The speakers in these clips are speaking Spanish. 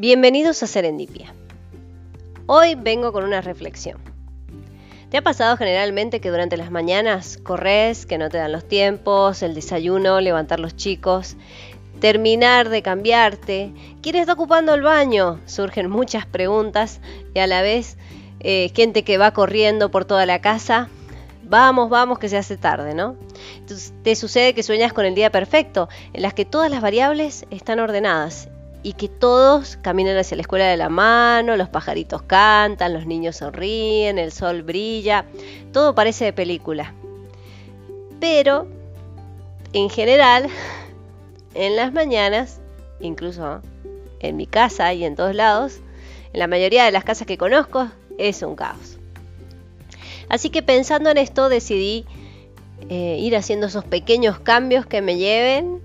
Bienvenidos a Serendipia. Hoy vengo con una reflexión. ¿Te ha pasado generalmente que durante las mañanas corres, que no te dan los tiempos, el desayuno, levantar los chicos, terminar de cambiarte? ¿Quién está ocupando el baño? Surgen muchas preguntas y a la vez eh, gente que va corriendo por toda la casa. Vamos, vamos, que se hace tarde, ¿no? Te sucede que sueñas con el día perfecto, en las que todas las variables están ordenadas y que todos caminan hacia la escuela de la mano, los pajaritos cantan, los niños sonríen, el sol brilla, todo parece de película. Pero, en general, en las mañanas, incluso en mi casa y en todos lados, en la mayoría de las casas que conozco, es un caos. Así que pensando en esto decidí eh, ir haciendo esos pequeños cambios que me lleven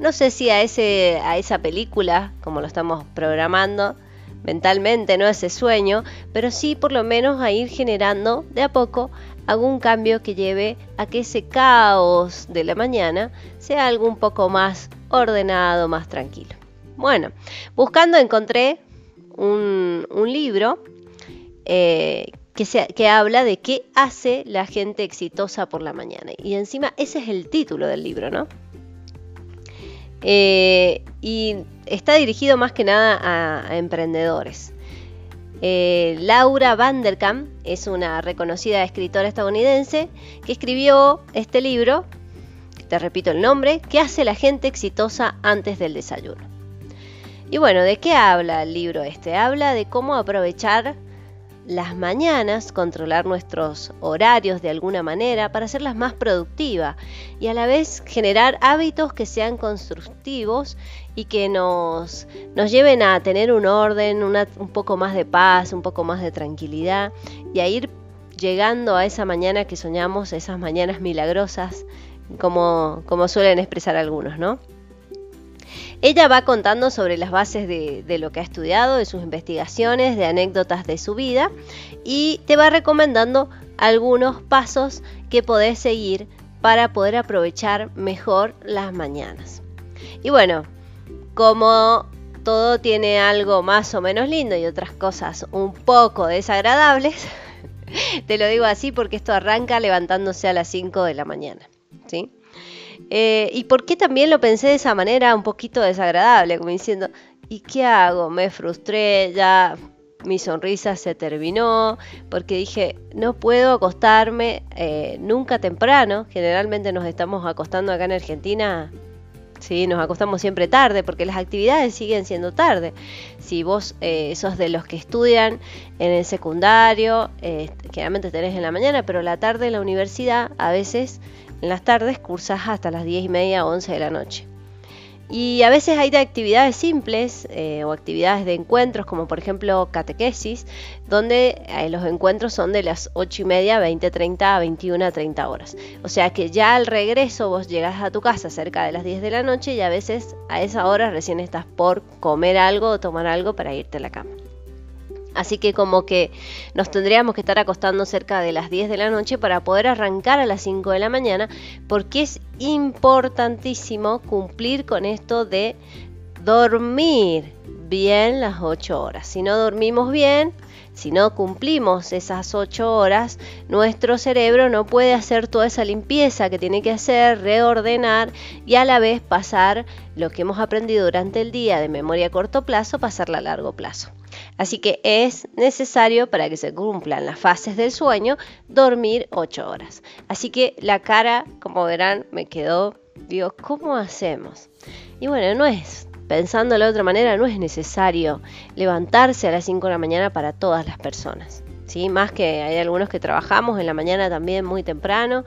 no sé si a, ese, a esa película, como lo estamos programando mentalmente, no ese sueño, pero sí por lo menos a ir generando de a poco algún cambio que lleve a que ese caos de la mañana sea algo un poco más ordenado, más tranquilo. Bueno, buscando encontré un, libro eh, que, que, habla de qué hace la gente exitosa por la mañana. Y encima ese es el título del libro, ¿no? Eh, y está dirigido más que nada a, emprendedores. Eh, Laura Vanderkam es una reconocida escritora estadounidense que escribió este libro, te repito el nombre, ¿Qué hace la gente exitosa antes del desayuno? Y bueno, ¿de qué habla el libro este? Habla de cómo aprovechar las mañanas, controlar nuestros horarios de alguna manera para hacerlas más productivas y a la vez generar hábitos que sean constructivos y que nos, nos lleven a tener un orden, un poco más de paz, un poco más de tranquilidad y a ir llegando a esa mañana que soñamos, esas mañanas milagrosas, como, como suelen expresar algunos, ¿no? Ella va contando sobre las bases de, lo que ha estudiado, de sus investigaciones, de anécdotas de su vida y te va recomendando algunos pasos que podés seguir para poder aprovechar mejor las mañanas. Y bueno, como todo tiene algo más o menos lindo y otras cosas un poco desagradables, te lo digo así porque esto arranca levantándose a las 5 de la mañana. ¿sí? Eh, ¿Y por qué también lo pensé de esa manera un poquito desagradable? Como diciendo, ¿y qué hago? Me frustré, ya mi sonrisa se terminó, porque dije, no puedo acostarme eh, nunca temprano. Generalmente nos estamos acostando acá en Argentina Sí, nos acostamos siempre tarde porque las actividades siguen siendo tarde. Si vos eh, sos de los que estudian en el secundario, eh, generalmente tenés en la mañana, pero la tarde en la universidad a veces en las tardes cursas hasta las 10 y media o 11 de la noche. Y a veces hay de actividades simples eh, o actividades de encuentros, como por ejemplo catequesis, donde eh, los encuentros son de las 8 y media, 20, 30 a 21, 30 horas. O sea que ya al regreso vos llegas a tu casa cerca de las 10 de la noche y a veces a esa hora recién estás por comer algo o tomar algo para irte a la cama. Así que como que nos tendríamos que estar acostando cerca de las 10 de la noche para poder arrancar a las 5 de la mañana, porque es importantísimo cumplir con esto de dormir bien las 8 horas. Si no dormimos bien, si no cumplimos esas 8 horas, nuestro cerebro no puede hacer toda esa limpieza que tiene que hacer, reordenar y a la vez pasar lo que hemos aprendido durante el día de memoria a corto plazo, pasarla a largo plazo. Así que es necesario para que se cumplan las fases del sueño dormir 8 horas. Así que la cara, como verán, me quedó, digo, ¿cómo hacemos? Y bueno, no es, pensando de otra manera, no es necesario levantarse a las 5 de la mañana para todas las personas. ¿Sí? Más que hay algunos que trabajamos en la mañana también muy temprano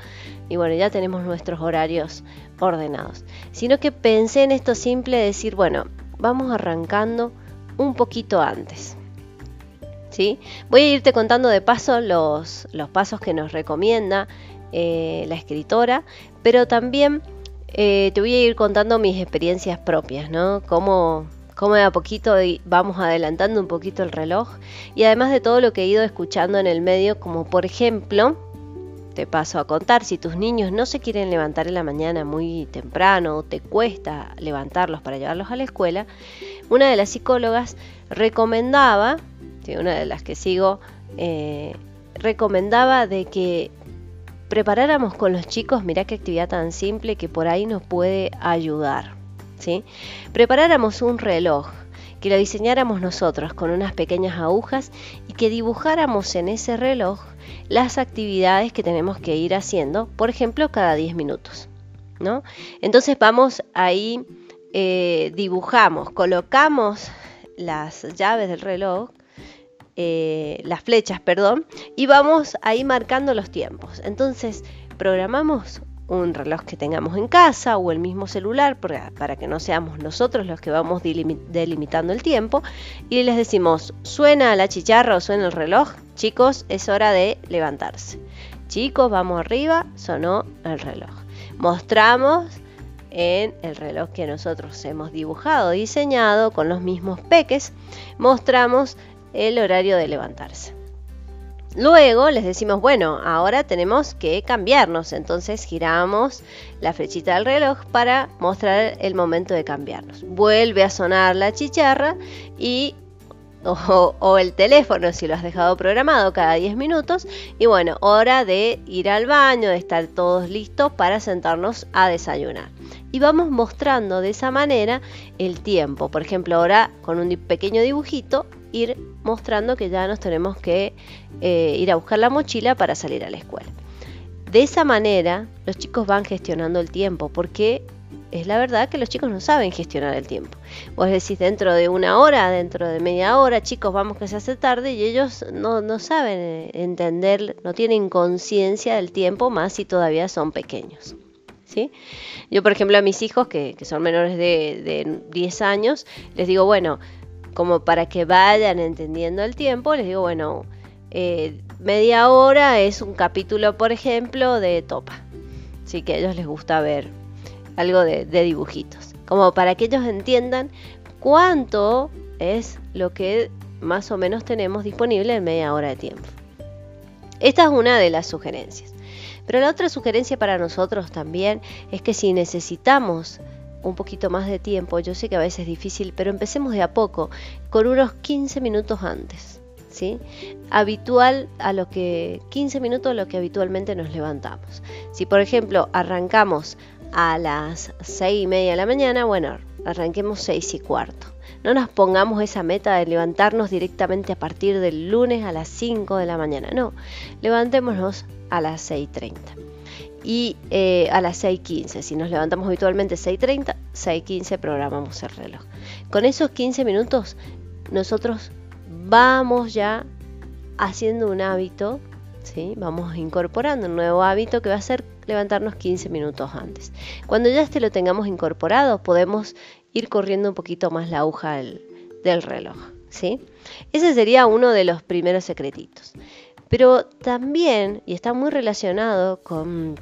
y bueno, ya tenemos nuestros horarios ordenados. Sino que pensé en esto simple de decir, bueno, vamos arrancando un poquito antes. ¿Sí? Voy a irte contando de paso los, los pasos que nos recomienda eh, la escritora, pero también eh, te voy a ir contando mis experiencias propias, ¿no? Cómo, cómo de a poquito vamos adelantando un poquito el reloj y además de todo lo que he ido escuchando en el medio, como por ejemplo, te paso a contar, si tus niños no se quieren levantar en la mañana muy temprano o te cuesta levantarlos para llevarlos a la escuela, una de las psicólogas recomendaba, una de las que sigo, eh, recomendaba de que preparáramos con los chicos, mirá qué actividad tan simple que por ahí nos puede ayudar. ¿sí? Preparáramos un reloj, que lo diseñáramos nosotros con unas pequeñas agujas y que dibujáramos en ese reloj las actividades que tenemos que ir haciendo, por ejemplo, cada 10 minutos. ¿no? Entonces vamos ahí, eh, dibujamos, colocamos las llaves del reloj eh, las flechas, perdón, y vamos ahí marcando los tiempos. Entonces, programamos un reloj que tengamos en casa o el mismo celular para, que no seamos nosotros los que vamos delimitando el tiempo y les decimos, suena la chicharra o suena el reloj, chicos, es hora de levantarse. Chicos, vamos arriba, sonó el reloj. Mostramos en el reloj que nosotros hemos dibujado, diseñado con los mismos peques, mostramos el horario de levantarse. Luego les decimos, bueno, ahora tenemos que cambiarnos, entonces giramos la flechita del reloj para mostrar el momento de cambiarnos. Vuelve a sonar la chicharra y o, el teléfono si lo has dejado programado cada 10 minutos y bueno, hora de ir al baño, de estar todos listos para sentarnos a desayunar. Y vamos mostrando de esa manera el tiempo. Por ejemplo, ahora con un pequeño dibujito ir mostrando que ya nos tenemos que eh, ir a buscar la mochila para salir a la escuela. De esa manera, los chicos van gestionando el tiempo, porque es la verdad que los chicos no saben gestionar el tiempo. Vos decís dentro de una hora, dentro de media hora, chicos, vamos que se hace tarde y ellos no, no saben eh, entender, no tienen conciencia del tiempo, más si todavía son pequeños. ¿Sí? Yo, por ejemplo, a mis hijos, que, son menores de, de 10 años, les digo, bueno, como para que vayan entendiendo el tiempo, les digo, bueno, eh, media hora es un capítulo, por ejemplo, de Topa. Así que a ellos les gusta ver algo de, dibujitos. Como para que ellos entiendan cuánto es lo que más o menos tenemos disponible en media hora de tiempo. Esta es una de las sugerencias. Pero la otra sugerencia para nosotros también es que si necesitamos un poquito más de tiempo, yo sé que a veces es difícil, pero empecemos de a poco, con unos 15 minutos antes. ¿Sí? Habitual a lo que 15 minutos a lo que habitualmente nos levantamos. Si por ejemplo arrancamos a las 6 y media de la mañana, bueno, arranquemos 6 y cuarto. No nos pongamos esa meta de levantarnos directamente a partir del lunes a las 5 de la mañana, no, levantémonos a las 6.30 y eh, a las 6.15. Si nos levantamos habitualmente 6.30, 6.15 programamos el reloj. Con esos 15 minutos nosotros vamos ya haciendo un hábito, ¿sí? vamos incorporando un nuevo hábito que va a ser levantarnos 15 minutos antes. Cuando ya este lo tengamos incorporado, podemos ir corriendo un poquito más la aguja del, reloj. ¿sí? Ese sería uno de los primeros secretitos. Pero también, y está muy relacionado con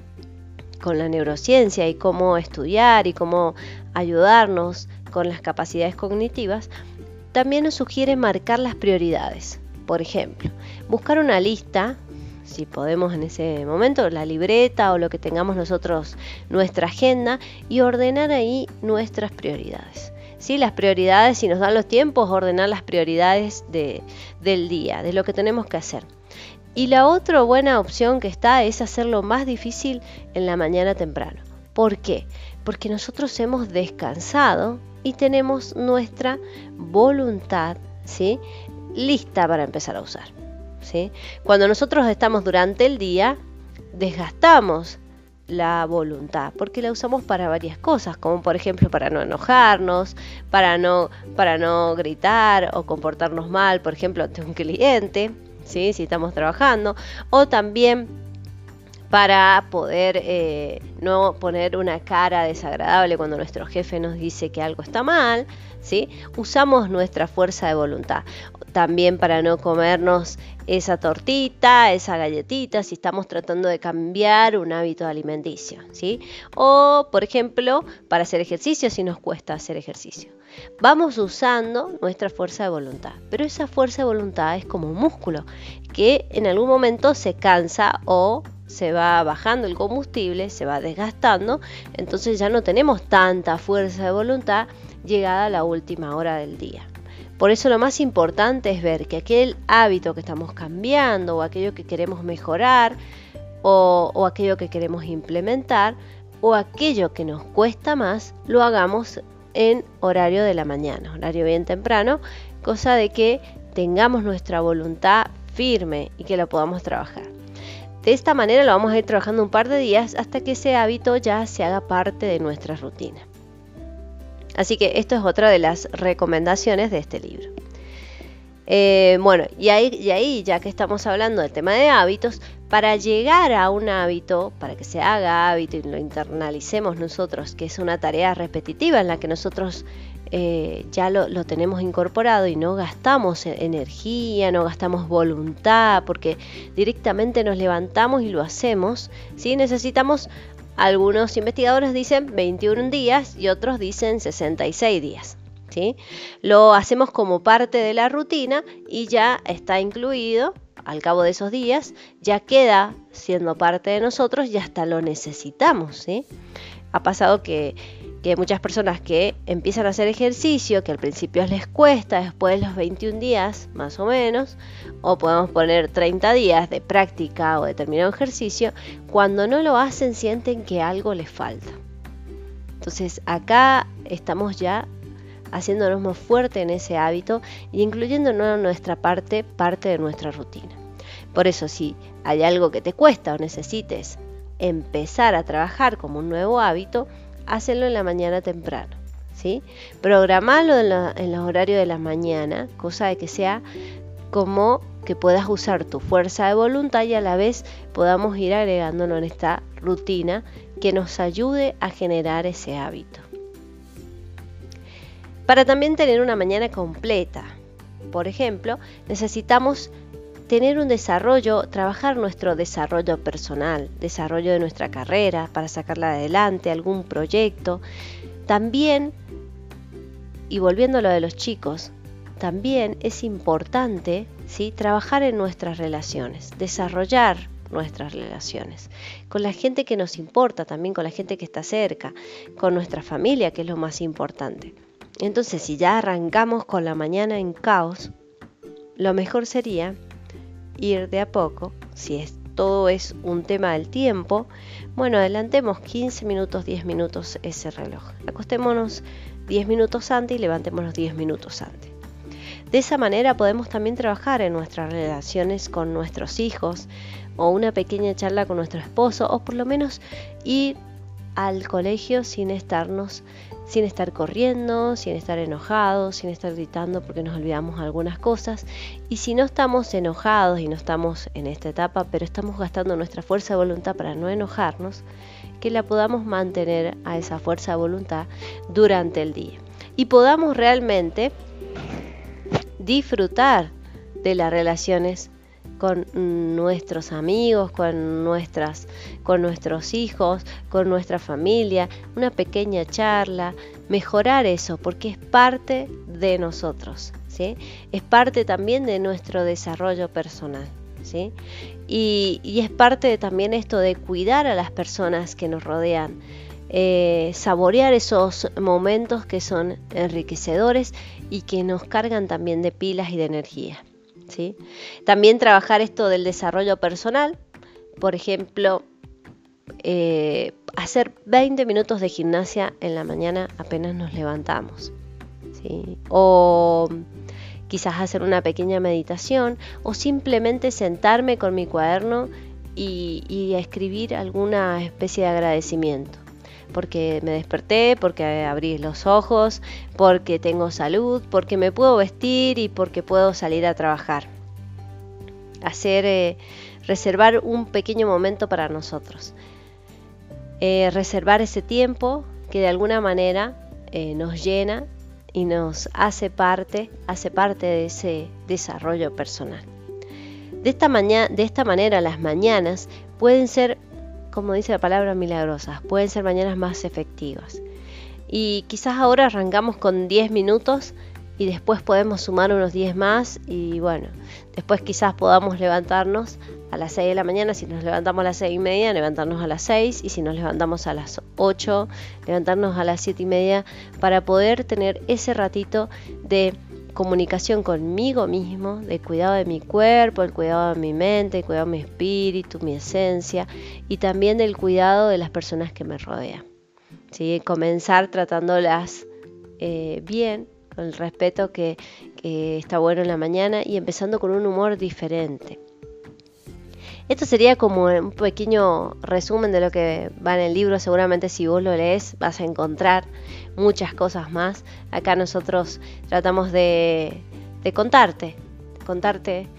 la neurociencia y cómo estudiar y cómo ayudarnos con las capacidades cognitivas, también nos sugiere marcar las prioridades. Por ejemplo, buscar una lista, si podemos en ese momento, la libreta o lo que tengamos nosotros, nuestra agenda, y ordenar ahí nuestras prioridades. ¿Sí? Las prioridades, si nos dan los tiempos, ordenar las prioridades de, del día, de lo que tenemos que hacer. Y la otra buena opción que está es hacerlo más difícil en la mañana temprano. ¿Por qué? Porque nosotros hemos descansado y tenemos nuestra voluntad ¿sí? lista para empezar a usar. Cuando nosotros estamos durante el día, desgastamos la voluntad, porque la usamos para varias cosas, como por ejemplo para no enojarnos, para no, gritar o comportarnos mal, por ejemplo, ante un cliente, si estamos trabajando, o también para poder eh, no poner una cara desagradable cuando nuestro jefe nos dice que algo está mal, usamos nuestra fuerza de voluntad. También para no comernos esa tortita, esa galletita, si estamos tratando de cambiar un hábito alimenticio. ¿sí? O, por ejemplo, para hacer ejercicio si nos cuesta hacer ejercicio. Vamos usando nuestra fuerza de voluntad, pero esa fuerza de voluntad es como un músculo que en algún momento se cansa o se va bajando el combustible, se va desgastando, entonces ya no tenemos tanta fuerza de voluntad llegada la última hora del día. Por eso lo más importante es ver que aquel hábito que estamos cambiando o aquello que queremos mejorar o, aquello que queremos implementar o aquello que nos cuesta más, lo hagamos en horario de la mañana, horario bien temprano, cosa de que tengamos nuestra voluntad firme y que la podamos trabajar. De esta manera lo vamos a ir trabajando un par de días hasta que ese hábito ya se haga parte de nuestra rutina. Así que esto es otra de las recomendaciones de este libro. Eh, bueno, y ahí, ya que estamos hablando del tema de hábitos, para llegar a un hábito, para que se haga hábito y lo internalicemos nosotros, que es una tarea repetitiva en la que nosotros eh, ya lo, tenemos incorporado y no gastamos e-, energía, no gastamos voluntad, porque directamente nos levantamos y lo hacemos, ¿sí? necesitamos, algunos investigadores dicen 21 días y otros dicen 66 días. ¿sí? Lo hacemos como parte de la rutina y ya está incluido al cabo de esos días, ya queda siendo parte de nosotros y hasta lo necesitamos. ¿sí? Ha pasado que que muchas personas que empiezan a hacer ejercicio, que al principio les cuesta, después de los 21 días más o menos, o podemos poner 30 días de práctica o determinado ejercicio, cuando no lo hacen sienten que algo les falta. Entonces acá estamos ya haciéndonos más fuerte en ese hábito y incluyéndonos en nuestra parte, parte de nuestra rutina. Por eso si hay algo que te cuesta o necesites empezar a trabajar como un nuevo hábito, hacerlo en la mañana temprano. ¿sí? Programarlo en, los horarios de la mañana, cosa de que sea como que puedas usar tu fuerza de voluntad y a la vez podamos ir agregándonos en esta rutina que nos ayude a generar ese hábito. Para también tener una mañana completa, por ejemplo, necesitamos tener un desarrollo, trabajar nuestro desarrollo personal, desarrollo de nuestra carrera para sacarla adelante, algún proyecto. También, y volviendo a lo de los chicos, también es importante ¿sí? trabajar en nuestras relaciones, desarrollar nuestras relaciones, con la gente que nos importa, también con la gente que está cerca, con nuestra familia, que es lo más importante. Entonces, si ya arrancamos con la mañana en caos, lo mejor sería ir de a poco, si es, todo es un tema del tiempo, bueno, adelantemos 15 minutos, 10 minutos ese reloj. Acostémonos 10 minutos antes y levantémonos 10 minutos antes. De esa manera podemos también trabajar en nuestras relaciones con nuestros hijos o una pequeña charla con nuestro esposo o por lo menos ir al colegio sin estarnos sin estar corriendo, sin estar enojados, sin estar gritando porque nos olvidamos algunas cosas. Y si no estamos enojados y no estamos en esta etapa, pero estamos gastando nuestra fuerza de voluntad para no enojarnos, que la podamos mantener a esa fuerza de voluntad durante el día. Y podamos realmente disfrutar de las relaciones con nuestros amigos, con, nuestras, con nuestros hijos, con nuestra familia, una pequeña charla, mejorar eso, porque es parte de nosotros, ¿sí? es parte también de nuestro desarrollo personal. ¿sí? Y, es parte también esto de cuidar a las personas que nos rodean, eh, saborear esos momentos que son enriquecedores y que nos cargan también de pilas y de energía. También trabajar esto del desarrollo personal, por ejemplo, eh, hacer 20 minutos de gimnasia en la mañana apenas nos levantamos. O quizás hacer una pequeña meditación o simplemente sentarme con mi cuaderno y escribir alguna especie de agradecimiento porque me desperté, porque abrí los ojos, porque tengo salud, porque me puedo vestir y porque puedo salir a trabajar. Hacer, eh, reservar un pequeño momento para nosotros. Eh, reservar ese tiempo que de alguna manera eh, nos llena y nos hace parte, hace parte de ese desarrollo personal. De esta, de esta manera las mañanas pueden ser como dice la palabra, milagrosas. Pueden ser mañanas más efectivas. Y quizás ahora arrancamos con 10 minutos y después podemos sumar unos 10 más y bueno, después quizás podamos levantarnos a las 6 de la mañana, si nos levantamos a las 6 y media, levantarnos a las 6 y si nos levantamos a las 8, levantarnos a las 7 y media para poder tener ese ratito de comunicación conmigo mismo, de cuidado de mi cuerpo, el cuidado de mi mente, el cuidado de mi espíritu, mi esencia y también del cuidado de las personas que me rodean. ¿Sí? Comenzar tratándolas eh, bien, con el respeto que, que está bueno en la mañana y empezando con un humor diferente. Esto sería como un pequeño resumen de lo que va en el libro. Seguramente si vos lo lees vas a encontrar muchas cosas más. Acá nosotros tratamos de, contarte, contarte,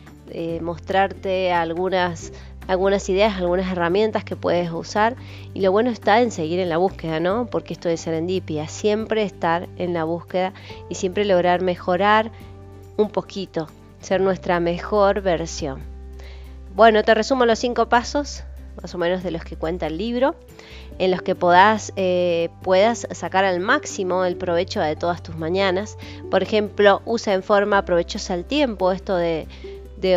mostrarte algunas, algunas ideas, algunas herramientas que puedes usar. Y lo bueno está en seguir en la búsqueda, ¿no? Porque esto es serendipia, siempre estar en la búsqueda y siempre lograr mejorar un poquito, ser nuestra mejor versión. Bueno, te resumo los cinco pasos, más o menos de los que cuenta el libro, en los que eh, puedas sacar al máximo el provecho de todas tus mañanas. Por ejemplo, usa en forma provechosa el tiempo, esto de,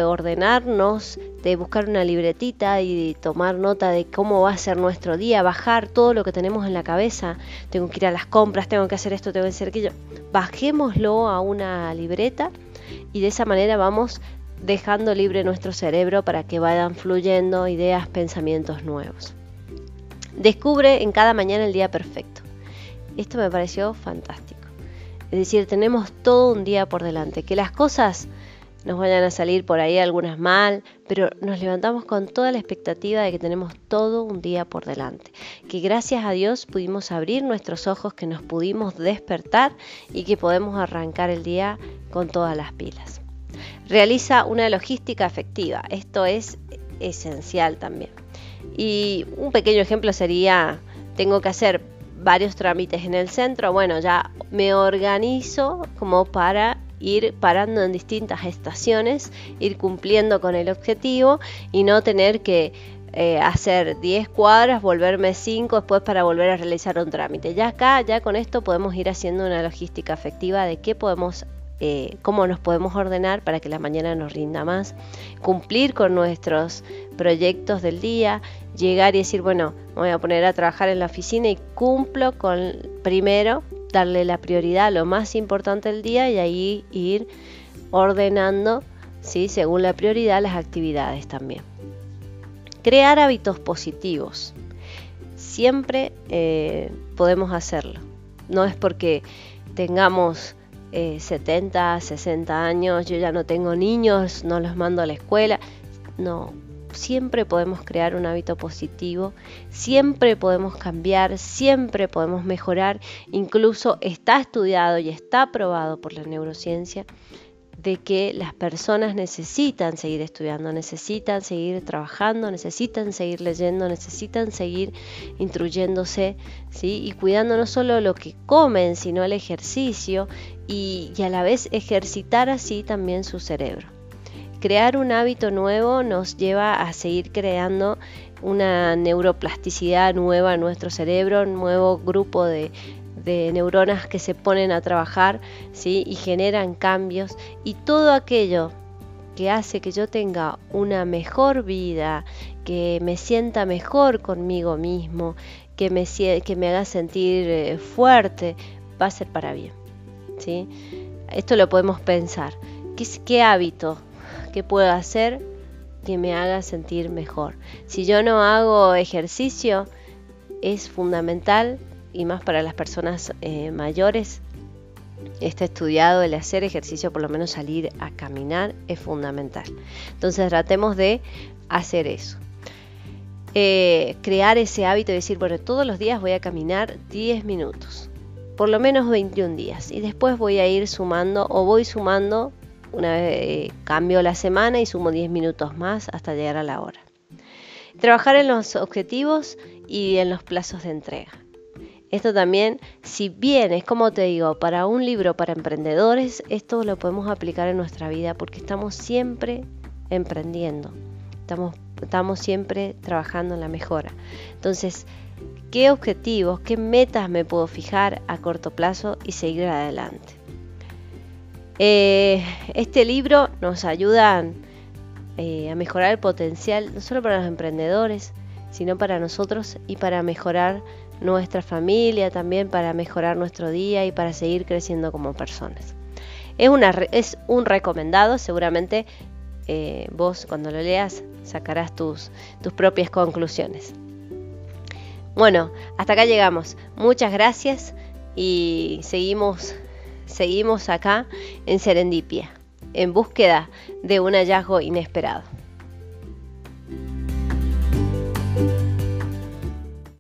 ordenarnos, de buscar una libretita y tomar nota de cómo va a ser nuestro día, bajar todo lo que tenemos en la cabeza. Tengo que ir a las compras, tengo que hacer esto, tengo que hacer aquello. Bajémoslo a una libreta y de esa manera vamos dejando libre nuestro cerebro para que vayan fluyendo ideas, pensamientos nuevos. Descubre en cada mañana el día perfecto. Esto me pareció fantástico. Es decir, tenemos todo un día por delante. Que las cosas nos vayan a salir por ahí algunas mal, pero nos levantamos con toda la expectativa de que tenemos todo un día por delante. Que gracias a Dios pudimos abrir nuestros ojos, que nos pudimos despertar y que podemos arrancar el día con todas las pilas realiza una logística efectiva. Esto es esencial también. Y un pequeño ejemplo sería, tengo que hacer varios trámites en el centro, bueno, ya me organizo como para ir parando en distintas estaciones, ir cumpliendo con el objetivo y no tener que eh, hacer 10 cuadras, volverme 5 después para volver a realizar un trámite. Ya acá, ya con esto podemos ir haciendo una logística efectiva de qué podemos eh, cómo nos podemos ordenar para que la mañana nos rinda más, cumplir con nuestros proyectos del día, llegar y decir, bueno, me voy a poner a trabajar en la oficina y cumplo con primero darle la prioridad a lo más importante del día y ahí ir ordenando, ¿sí? según la prioridad, las actividades también. Crear hábitos positivos. Siempre eh, podemos hacerlo. No es porque tengamos 70, eh, 60 años, yo ya no tengo niños, no los mando a la escuela. No, siempre podemos crear un hábito positivo, siempre podemos cambiar, siempre podemos mejorar. Incluso está estudiado y está probado por la neurociencia de que las personas necesitan seguir estudiando, necesitan seguir trabajando, necesitan seguir leyendo, necesitan seguir instruyéndose ¿sí? y cuidando no solo lo que comen, sino el ejercicio y, y a la vez ejercitar así también su cerebro. Crear un hábito nuevo nos lleva a seguir creando una neuroplasticidad nueva en nuestro cerebro, un nuevo grupo de de neuronas que se ponen a trabajar ¿sí? y generan cambios y todo aquello que hace que yo tenga una mejor vida, que me sienta mejor conmigo mismo, que me, que me haga sentir eh, fuerte, va a ser para bien. ¿sí? Esto lo podemos pensar. ¿Qué, hábito que puedo hacer que me haga sentir mejor? Si yo no hago ejercicio, es fundamental y más para las personas eh, mayores, está estudiado el hacer ejercicio, por lo menos salir a caminar, es fundamental. Entonces tratemos de hacer eso. Eh, crear ese hábito de decir, bueno, todos los días voy a caminar 10 minutos, por lo menos 21 días, y después voy a ir sumando o voy sumando, una vez eh, cambio la semana y sumo 10 minutos más hasta llegar a la hora. Trabajar en los objetivos y en los plazos de entrega. Esto también, si bien es como te digo, para un libro para emprendedores, esto lo podemos aplicar en nuestra vida porque estamos siempre emprendiendo, estamos, estamos siempre trabajando en la mejora. Entonces, ¿qué objetivos, qué metas me puedo fijar a corto plazo y seguir adelante? Eh, este libro nos ayuda eh, a mejorar el potencial, no solo para los emprendedores, sino para nosotros y para mejorar nuestra familia, también para mejorar nuestro día y para seguir creciendo como personas. Es, una, es un recomendado, seguramente eh, vos cuando lo leas sacarás tus, tus propias conclusiones. Bueno, hasta acá llegamos. Muchas gracias y seguimos, seguimos acá en Serendipia, en búsqueda de un hallazgo inesperado.